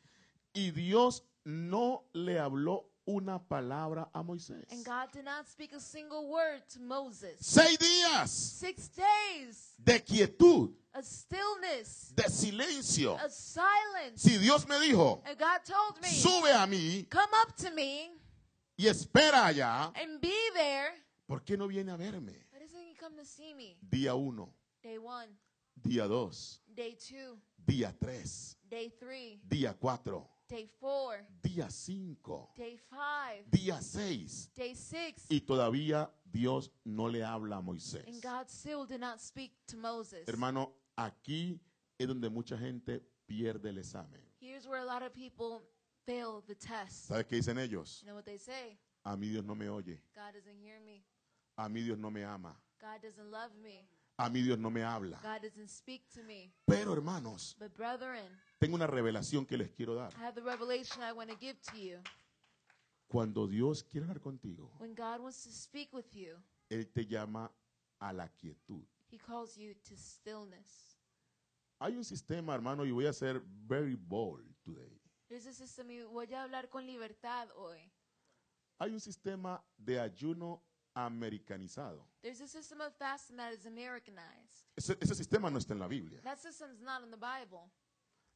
y Dios no le habló una palabra a Moisés. and God did not speak a single word to Moses. Seis días Six days, de quietud, a stillness, de silencio. a silence. Si Dios me dijo, And God told me, sube a mí come up to me y espera allá, and be there. ¿por qué no viene a verme? Why doesn't he come to see me? Día uno, Day one, día dos, day two, día tres, day three, día cuatro, day four, día cinco, day five, día seis. day six. Y todavía Dios no le habla a Moisés. And God still did not speak to Moses. Hermano, aquí es donde mucha gente pierde el examen. Here's where a lot of people fail the test. ¿Sabe qué dicen ellos? You know what they say? A mí Dios no me oye. God doesn't hear me. A mí Dios no me ama. God doesn't love me. A mí Dios no me habla. God doesn't speak to me. Pero hermanos, But brethren, tengo una revelación que les quiero dar. I have the revelation I want to give to you. Cuando Dios quiere hablar contigo, When God wants to speak with you, Él te llama a la quietud. He calls you to stillness. Hay un sistema, hermano, y voy a ser very bold today. System, voy a hablar con libertad hoy. Hay un sistema de ayuno americanizado. There's a system of fasting that is Americanized. Ese, ese sistema no está en la Biblia. That system's not in the Bible.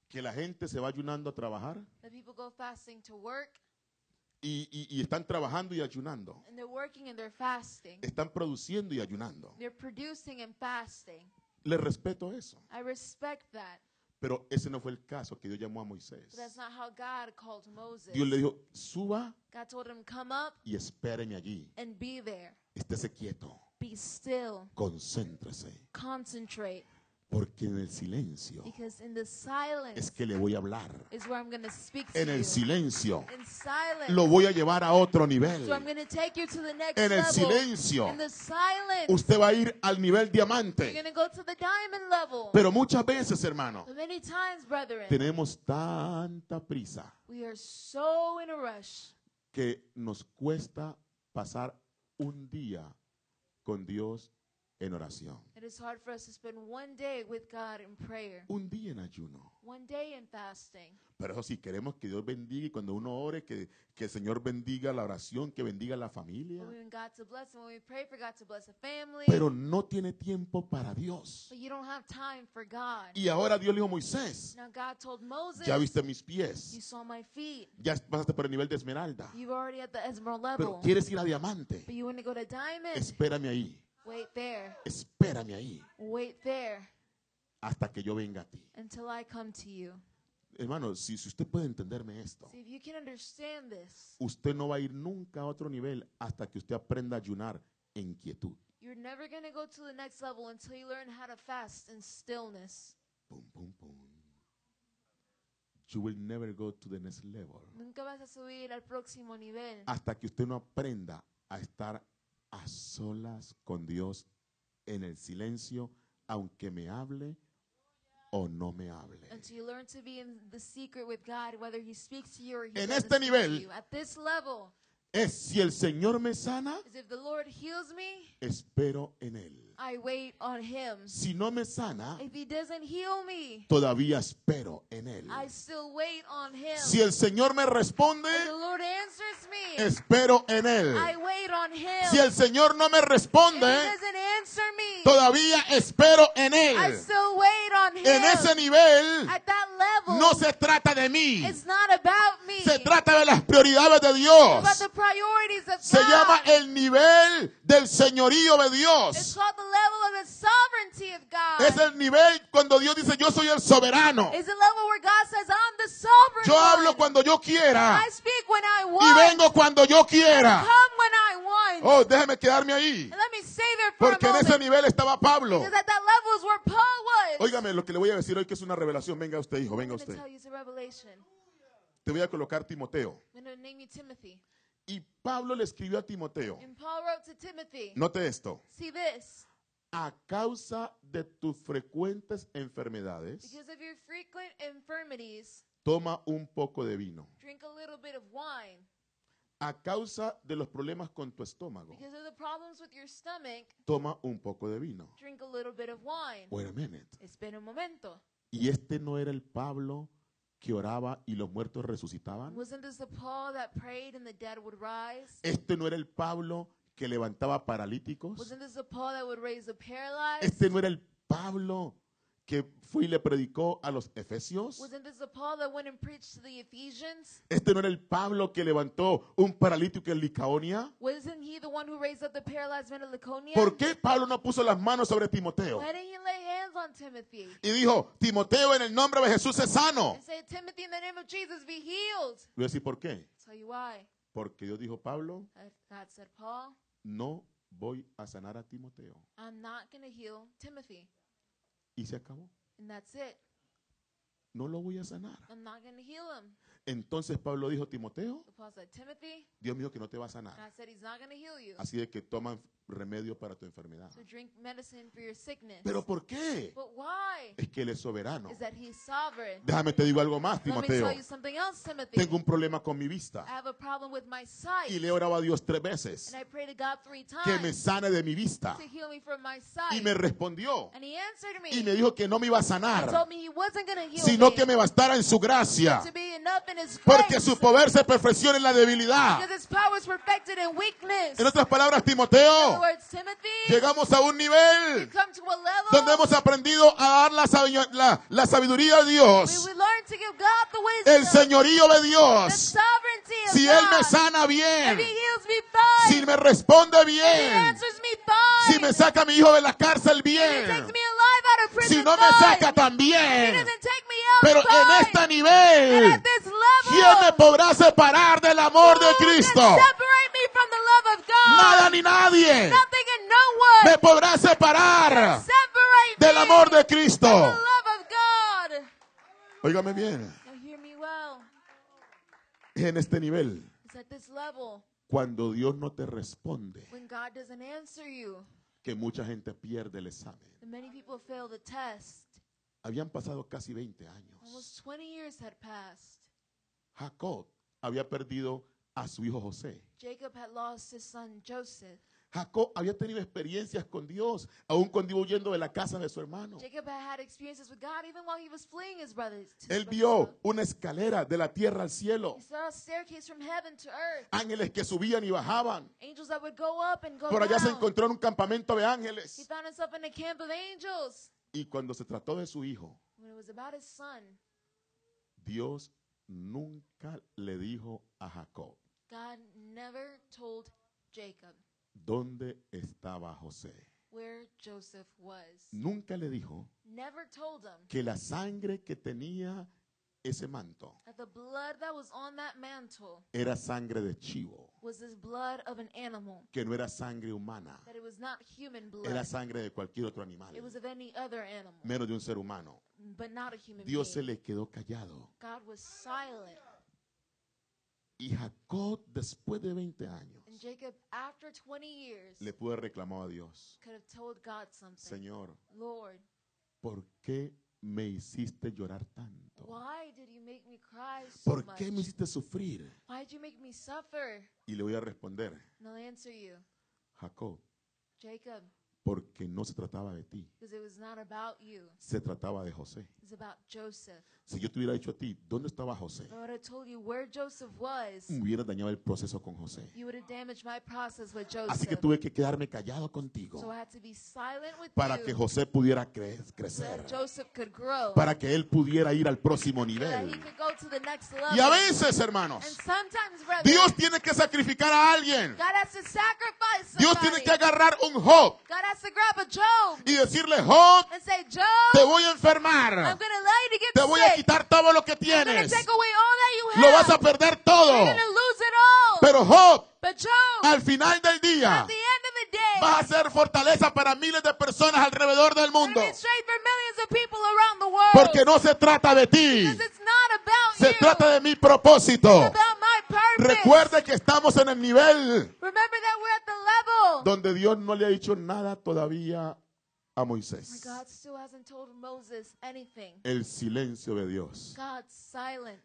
Que la gente se va ayunando a trabajar That people go fasting to work, y, y- y están trabajando y ayunando. and they're working and they're fasting. Están produciendo y ayunando. They're producing and fasting. Le respeto eso. I respect that. Pero ese no fue el caso que Dios llamó a Moisés. But that's not how God called Moses. Dios le dijo, suba God told him, Come up y espéreme allí. and be there. Estése quieto. Be still. Concéntrese. Concentrate. Porque en el silencio es que le voy a hablar. En el silencio lo voy a llevar a otro nivel. So I'm going to take you to the next En el silencio In the silence. usted va a ir al nivel diamante. going to go to the diamond level. Pero muchas veces, hermano, tenemos tanta prisa we are so in a rush que nos cuesta pasar un día con Dios en oración. It is hard for us to spend one day with God in prayer, Un día en ayuno. one day in fasting. Pero eso sí, queremos que Dios bendiga y cuando uno ore, que, que el Señor bendiga la oración, que bendiga la familia. But we want God to bless, and when we pray for God to bless a family, Pero no tiene tiempo para Dios. but you don't have time for God. Y ahora Dios le dijo a Moisés, Now God told Moses, ya viste mis you pies, saw my feet. ya pasaste por el nivel de esmeralda, already at the emerald pero level. quieres ir a diamante. But you want to go to diamond? Espérame ahí, Wait there. espérame ahí, Wait there hasta que yo venga a ti. until I come to you. Hermano, si, si usted puede entenderme esto, See, this, usted no va a ir nunca a otro nivel hasta que usted aprenda a ayunar en quietud. you're never going to go to the next level until you learn how to fast in stillness. Pum, pum, pum. You will never go to the next level Nunca vas a subir al próximo nivel hasta que usted no aprenda a estar a solas con Dios en el silencio, aunque me hable o no me hable. En este nivel- Es si el Señor me sana, me, espero en Él. I wait on Him. Si no me sana, If He doesn't heal me, todavía espero en Él. I still wait on Him. Si el Señor me responde, If the Lord answers me, espero en Él. I wait on Him. Si el Señor no me If He responde, doesn't answer me, todavía espero en I Él. still wait on Him. En ese nivel At that level, no se trata de mí, it's not about me. se trata de las prioridades de It's Dios. about the priorities of Se God. llama el nivel del señorío de It's Dios. called the level of the sovereignty of God. Es el nivel cuando Dios dice yo soy el soberano. It's the level where God says, I'm the sovereign Yo hablo cuando yo quiera I speak when I y want. vengo cuando yo quiera. Come when I want. Oh, déjeme quedarme ahí. And let me stay there for Porque a en ese nivel estaba Pablo. Because at that level is where Paul was. Óigame lo que le voy a decir hoy que es una revelación. Venga usted, hijo, Venga usted. tell you it's a revelation. Te voy a colocar Timoteo. Y Pablo le escribió a Timoteo. And Paul wrote to Timothy, Note esto. A causa de tus frecuentes enfermedades, Because of your frequent infirmities, toma un poco de vino. a little bit of wine. A causa de los problemas con tu estómago, Because of the problems with your stomach, toma un poco de vino. drink a little bit of wine. Wait a minute. It's been a momento. ¿Y este no era el Pablo que oraba y los muertos resucitaban? ¿Este no era el Pablo que levantaba paralíticos? ¿Este no era el Pablo que fue y le predicó a los efesios? ¿Este no era el Pablo que levantó un paralítico en Licaonia? ¿Por qué Pablo no puso las manos sobre Timoteo? Y dijo, Timoteo en el nombre de Jesús es sano. Voy a decir por qué. Porque Dios dijo, Pablo, Uh, no voy a sanar a Timoteo. I'm not heal Timothy. Y se acabó. And that's it. No lo voy a sanar. I'm not to heal him. Entonces Pablo dijo, Timoteo, Paul said, Timothy, Dios mío que no te va a sanar. God said he's not to heal you. Así de que toman remedio para tu enfermedad. So drink medicine for your sickness. ¿Pero por qué? But why? Es que Él es soberano. Is that he's sovereign. Déjame te digo algo más, Let me Timoteo. tell you something else, Timothy. Tengo un problema con mi vista. I have a problem with my sight. Y le oraba a Dios tres veces And I to God three que me times sane de mi vista. to heal me from my Y sight. me respondió And he answered me. y me dijo que no me iba a He sanar, told me he wasn't heal sino me. que me bastara en su gracia. to be enough in his Porque su poder se perfecciona en la debilidad. Because his power is perfected in weakness. En otras palabras, Timoteo, llegamos a un nivel donde hemos aprendido a dar la, sabi- la- la sabiduría de Dios, el señorío de Dios. Si. Él me sana bien, si me responde bien, si me saca a mi hijo de la cárcel bien, si no me saca también. Pero en este nivel, ¿quién me podrá separar del amor de Cristo? Nada ni nadie Nothing and no one me podrá separar separate del amor de Cristo. the love of God. Óigame bien, Now hear me well. en este nivel, cuando Dios no te responde, when God doesn't answer you, que mucha gente pierde el examen. and many people fail the test. Habían pasado casi 20 años. Almost 20 years had passed. Jacob había perdido a su hijo José. Jacob had lost his son Joseph. Jacob había tenido experiencias con Dios, aún cuando iba huyendo de la casa de su hermano. Jacob had had experiences with God even while he was fleeing his brothers. to his Él vio una escalera de la tierra al cielo, ángeles que subían y bajaban. Angels that would go up and go Por allá se encontró en un campamento de He ángeles. found himself in a camp of angels. Y cuando se trató de su hijo, When it was about his son, Dios nunca le dijo a Jacob God never told Jacob dónde estaba José. where Joseph was. Nunca le dijo Never told him que la sangre que tenía ese manto that the blood that was on that mantle era sangre de chivo, was blood of an animal, que no era sangre humana, that it was not human blood. era sangre de cualquier otro animal, It was of any other animal, menos de un ser humano. but not a human Dios se being. le quedó callado. God was silent. Y Jacob, después de 20 años, And Jacob, after 20 years, le pudo reclamar a Dios, could have told God something. Señor, Lord, ¿por qué me hiciste llorar tanto? why did you make me cry so ¿Por much? qué me hiciste sufrir? Why did you make me suffer? Y le voy a responder, And I'll answer you, Jacob, Jacob, porque no se trataba de ti, because it was not about you. se trataba de José. It's about Joseph. Si yo te hubiera dicho a ti, ¿dónde estaba José? Was, Hubiera dañado el proceso con José. you would have damaged my process with Así que tuve que quedarme callado So contigo I had to be silent with para you que José pudiera cre- crecer, para que él pudiera ir al próximo nivel. Y a veces, and hermanos, Dios tiene que sacrificar a alguien. God has to sacrifice Dios tiene que agarrar un Job God has to grab a Job y decirle, Job, and say, te voy a enfermar, te voy a quitar todo lo que tienes, take away all that you lo vas a perder todo. You're going to lose it all. Pero Job, al final del día, vas a ser fortaleza para miles de personas alrededor del mundo. Porque no se trata de ti, se trata de mi propósito. Recuerde que estamos en el nivel Remember that we're at the level donde Dios no le ha dicho nada todavía a Moisés. God still hasn't told Moses anything. El silencio de Dios.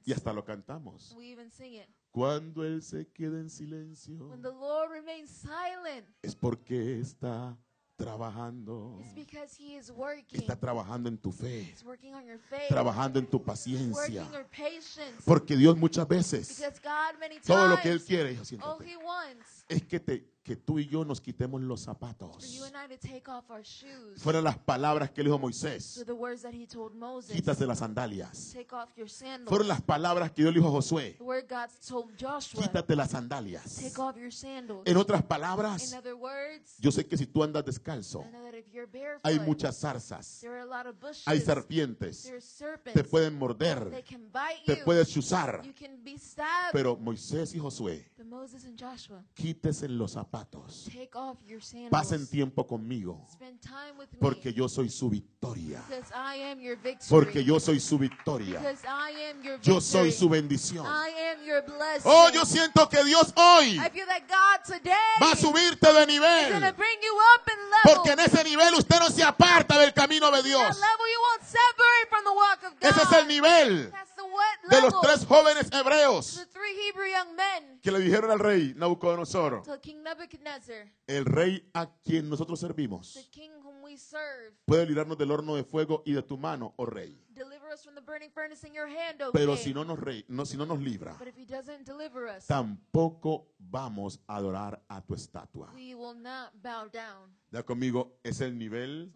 Y hasta lo cantamos. We even sing it. Cuando Él se queda en silencio When the Lord remains silent, es porque está trabajando. Está trabajando en tu fe, trabajando en tu paciencia. Porque Dios muchas veces, Because God, many todo lo que Él quiere, es que, te, que tú y yo nos quitemos los zapatos. Fueron las palabras que le dijo Moisés. Quítate las sandalias. Fueron las palabras que Dios le dijo a Josué. Quítate las sandalias. En otras palabras, yo sé que si tú andas descalzo, hay muchas zarzas, hay serpientes, te pueden morder, te puedes chuzar. you can be stabbed. Pero Moisés y Josué, quítese los zapatos. Sandals. Pasen tiempo conmigo, porque yo soy su victoria. Porque yo soy su victoria. Yo soy su bendición. Oh, yo siento que Dios hoy va a subirte de nivel. Porque en ese nivel usted no se aparta del camino de Dios. Ese es el nivel de los tres jóvenes hebreos que le dijeron al rey Nabucodonosor, el rey a quien nosotros servimos, the king whom we serve. puede librarnos del horno de fuego y de tu mano, oh rey. Deliver us from the burning furnace in your hand, O Pero si no nos, rey, no, si no nos libra, But if he doesn't deliver us, tampoco vamos a adorar a tu estatua. we will not bow down. Ya conmigo, es el nivel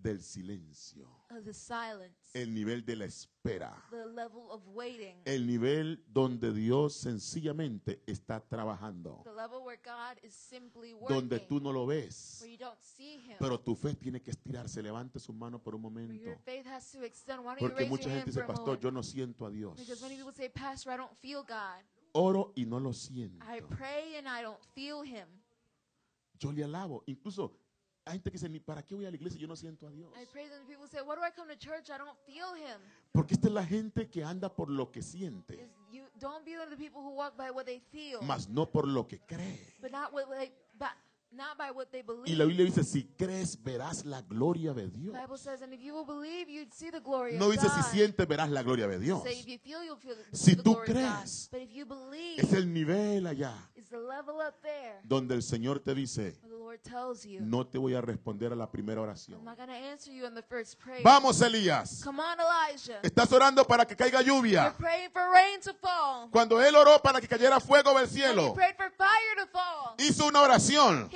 del silencio, of the silence, el nivel de la espera, the level of waiting, el nivel donde Dios sencillamente está trabajando, the level where God is simply working, donde tú no lo ves, pero tu fe tiene que estirarse. Levante su mano por un momento, your faith has to extend. Why don't you porque mucha gente dice, pastor, yo no siento a Dios. Because many people say, Pastor, I don't feel God. Oro y no lo siento. I pray and I don't feel him. Yo le alabo. Incluso hay gente que dice, ni para qué voy a la iglesia, yo no siento a Dios. I pray and people say, Why do I come to church? I don't feel him. Porque esta es la gente que anda por lo que siente, Is you don't be one of the people who walk by what they feel, mas no por lo que cree. but not what they, but not by what they believe. Y la Biblia dice, si crees, verás la gloria de Dios. The Bible says, and if you will believe, you'd see the glory No of dice, si God. sientes, verás la gloria de Dios. If you feel, you'll feel the, Si the tú glory of God. crees, But if you believe, Es el nivel allá it's the level up there donde el Señor te dice, where the Lord tells you, no te voy a responder a la primera oración. I'm not going to answer you in the first prayer. Vamos, Elías. Come on, Elijah. Estás orando para que caiga You're lluvia. praying for rain to fall. Cuando él oró para que cayera fuego del cielo, prayed for fire to fall. hizo una oración.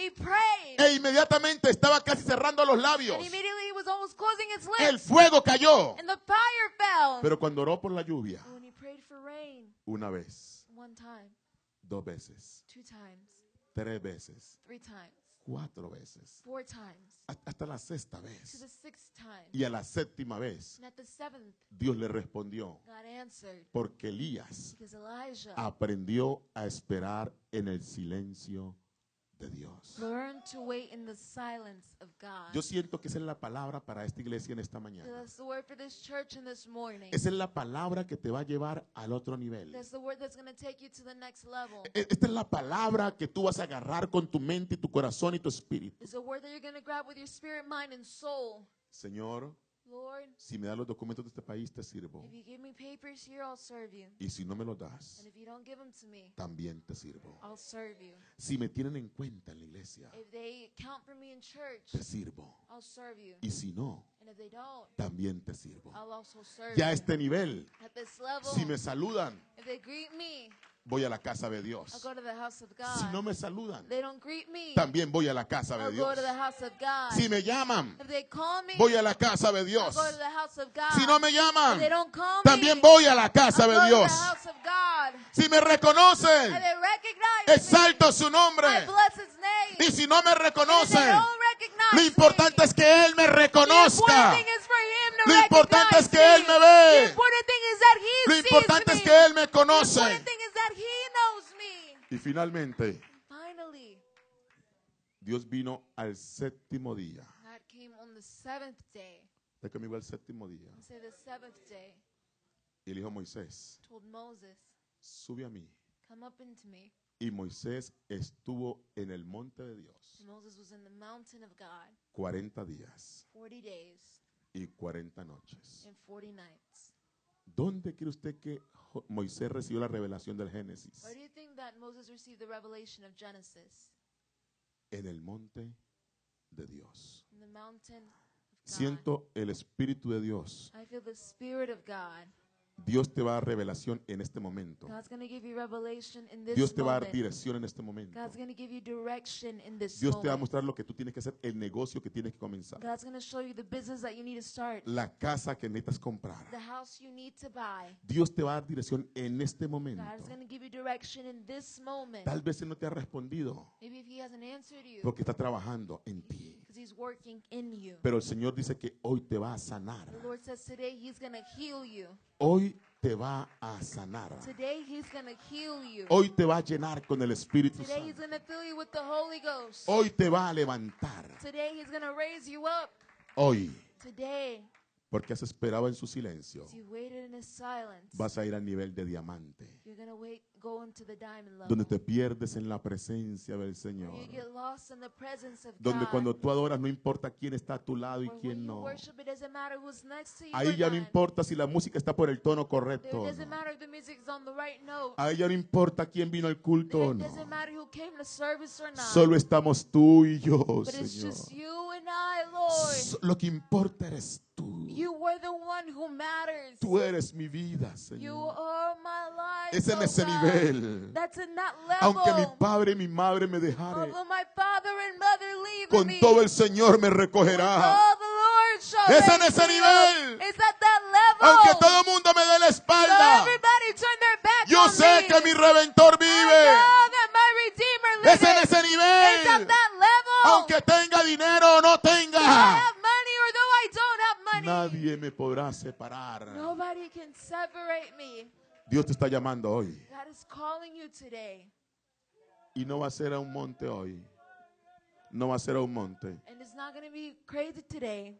E inmediatamente estaba casi cerrando los labios. And immediately he was almost closing his El fuego cayó. And the fire fell. Pero cuando oró por la lluvia, But when he prayed for rain, una vez, one time, dos veces, two times, tres veces, three times, cuatro veces, four times, hasta- la sexta to the vez. sixth time. Y a la séptima vez, And at the seventh, Dios le respondió, God answered. porque Elías aprendió a esperar en el silencio de Dios. learned to wait in the silence of God. Yo siento que esa es la palabra para esta iglesia en esta mañana. That's the word for this church in this morning. Esa es la palabra que te va a llevar al otro nivel. That's the word that's going to take you to the next level. E- Esta es la palabra que tú vas a agarrar con tu mente y tu corazón y tu espíritu. It's a word that you're going to grab with your spirit, mind, and soul. Señor, Lord, si me das los documentos de este país, te sirvo. if you give me papers here, I'll serve you. Y si no me los das, And if you don't give them to me, también te sirvo. I'll serve you. Si me tienen en cuenta en la iglesia, If they count for me in church, te sirvo. I'll serve you. Y si no, And if they don't, también te sirvo. I'll also serve Ya a you. este nivel, At this level, si me saludan, if they greet me, voy a la casa de Dios. go to the house of Si no God. me saludan, If they don't greet me, también voy a la casa de Dios. go to the house of God. Si me llaman, If they call me, voy a la casa de Dios. go to the house of God. Si no me If llaman, they don't call también voy a la casa de go to Dios. the house of God. Si me reconocen, exalto su I nombre. Y si no me reconocen, lo importante me, es que Él me reconozca. Lo importante es que Él me ve. Lo importante es que Él me conoce. important thing is that he knows me. Y finalmente, Finally, Dios vino al séptimo día. God came on the seventh day. Está conmigo al séptimo día. Say the seventh day. Y el hijo Moisés, Told Moses, sube a mí. "Come up into me." Y Moisés estuvo en el monte de Dios And Moses was in the mountain of God 40 días 40 days y 40 noches. and 40 nights. ¿Dónde cree usted que Moisés recibió la revelación del Génesis? Where do you think that Moses received the revelation of Genesis? En el monte de Dios. In the mountain of God. Siento el Espíritu de Dios. I feel the Spirit of God. Dios te va a dar revelación en este momento. Dios te va a dar dirección en este momento. Dios te va a mostrar lo que tú tienes que hacer, el negocio que tienes que comenzar, la casa que necesitas comprar. Dios te va a dar dirección en este momento. Tal vez Él no te ha respondido porque está trabajando en ti. Because He's working in you. Pero el Señor dice que hoy te va a sanar. The Lord says today He's going to heal you. Hoy te va a sanar. Today He's to heal you. Hoy te va a llenar con el Espíritu Today He's Santo. going to fill you with the Holy Ghost. Hoy te va a levantar. Today He's to raise you up. Hoy, Today, porque has esperado en su silencio, vas a ir al nivel de diamante, donde te pierdes en la presencia del Señor. Where you get lost in the presence of Donde cuando tú adoras no importa quién está a tu lado y quién no. Ahí ya no importa si la música está por el tono It correcto o doesn't no. matter if the music's on the right note. Ahí ya no importa quién vino al culto o It no. doesn't matter who came to service or not. Solo estamos tú y yo, Señor. Lo que importa eres tú. You were the one who matters. Tú eres mi vida, You Señor. are my life. Es en oh ese God. nivel. That's in that level. Aunque mi padre y mi madre me dejaren, con me, todo el Señor me recogerá. all the Lord shall Es en ese nivel. It's at that level. Aunque todo el mundo me dé la espalda, everybody turn their back yo sé que mi redentor vive. Es en ese nivel. that level. Aunque tenga dinero o no tenga, have money or though I don't have money. Nadie me podrá separar. Nobody can separate me. Dios te está llamando hoy. God is calling you today. Y no va a ser a un monte hoy. No va a ser a un monte. And it's not going to be crazy today.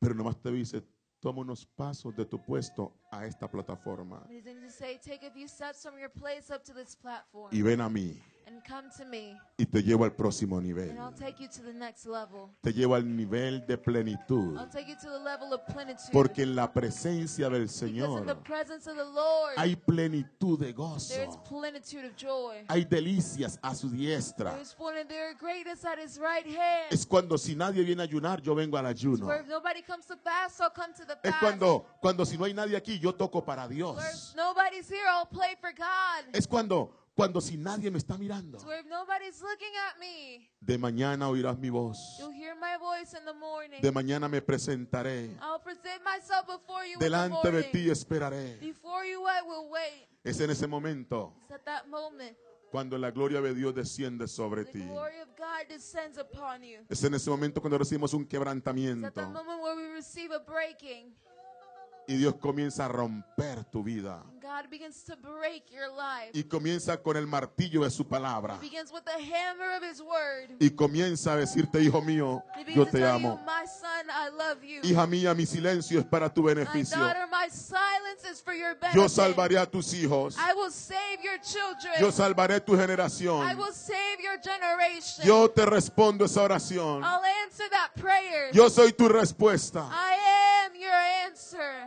Pero nomás te dice, toma unos pasos de tu puesto a esta plataforma. He's going to say, take a few steps from your place up to this platform. Y ven a mí. And come to me, y te llevo al próximo nivel. and I'll take you to the next level. Te llevo al nivel de plenitud. I'll take you to the level of plenitude. Porque en la presencia del because in the Señor presence of the Lord, hay plenitud de gozo. there is plenitude of joy. Hay delicias a su diestra. There is full and there are greatness at his right hand. Es cuando si nadie viene a ayunar, yo vengo al ayuno. Fast, Es cuando, cuando si no hay nadie aquí, yo toco para Dios. here, I'll play for God. Es cuando, cuando si nadie me está mirando. Where if nobody's looking at me, De mañana oirás mi voz. you'll hear my voice in the morning. De mañana me presentaré. I'll present myself before you Delante de ti esperaré. Before you, I will wait. Es en ese momento cuando la gloria de Dios desciende sobre ti. Es en ese momento cuando recibimos un quebrantamiento y Dios comienza a romper tu vida. God begins to break your life. Y comienza con el martillo de su palabra. He begins with the hammer of His word. Y comienza a decirte, hijo mío, yo to te amo. you, my son, I love you. Hija mía, mi silencio es para tu My beneficio. daughter, my silence is for your benefit. Yo salvaré a tus hijos. I will save your children. Yo salvaré tu I generación. will save your generation. Yo te respondo esa oración. I'll answer that prayer. Yo soy tu respuesta. I am your answer.